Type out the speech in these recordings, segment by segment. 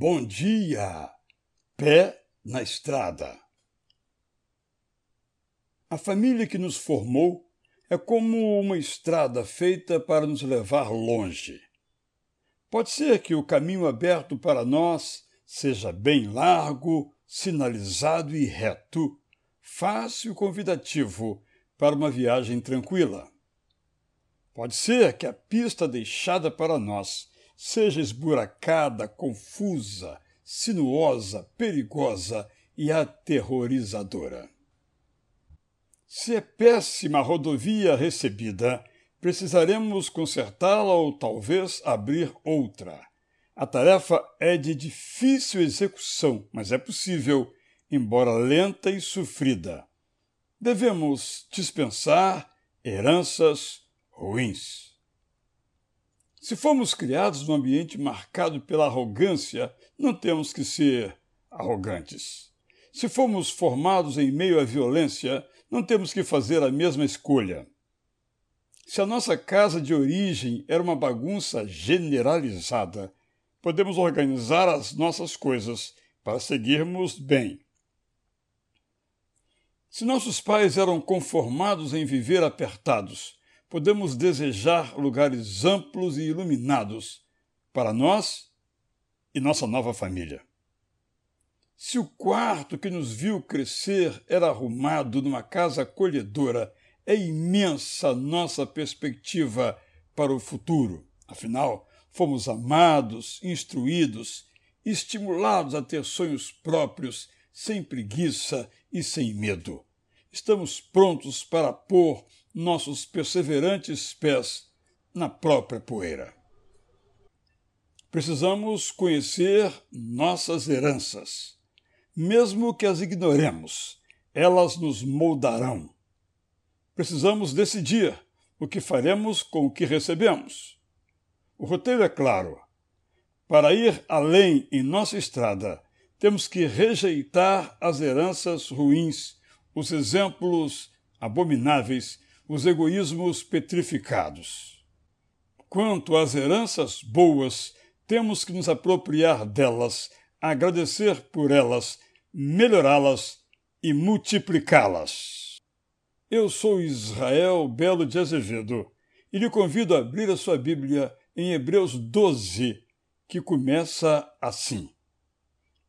Bom dia! Pé na estrada. A família que nos formou é como uma estrada feita para nos levar longe. Pode ser que o caminho aberto para nós seja bem largo, sinalizado e reto, fácil e convidativo para uma viagem tranquila. Pode ser que a pista deixada para nós seja esburacada, confusa, sinuosa, perigosa e aterrorizadora. Se é péssima a rodovia recebida, precisaremos consertá-la ou talvez abrir outra. A tarefa é de difícil execução, mas é possível, embora lenta e sofrida. Devemos dispensar heranças ruins. Se fomos criados num ambiente marcado pela arrogância, não temos que ser arrogantes. Se fomos formados em meio à violência, não temos que fazer a mesma escolha. Se a nossa casa de origem era uma bagunça generalizada, podemos organizar as nossas coisas para seguirmos bem. Se nossos pais eram conformados em viver apertados, podemos desejar lugares amplos e iluminados para nós e nossa nova família. Se o quarto que nos viu crescer era arrumado numa casa acolhedora, é imensa nossa perspectiva para o futuro. Afinal, fomos amados, instruídos, estimulados a ter sonhos próprios, sem preguiça e sem medo. Estamos prontos para pôr nossos perseverantes pés na própria poeira. Precisamos conhecer nossas heranças. Mesmo que as ignoremos, elas nos moldarão. Precisamos decidir o que faremos com o que recebemos. O roteiro é claro. Para ir além em nossa estrada, temos que rejeitar as heranças ruins, os exemplos abomináveis os egoísmos petrificados. Quanto às heranças boas, temos que nos apropriar delas, agradecer por elas, melhorá-las e multiplicá-las. Eu sou Israel Belo de Azevedo e lhe convido a abrir a sua Bíblia em Hebreus 12, que começa assim.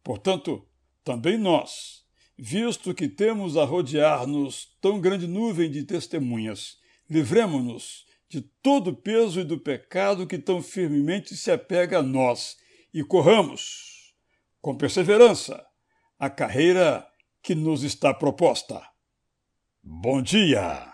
Portanto, também nós, visto que temos a rodear-nos tão grande nuvem de testemunhas, livremo-nos de todo o peso e do pecado que tão firmemente se apega a nós e corramos, com perseverança, a carreira que nos está proposta. Bom dia!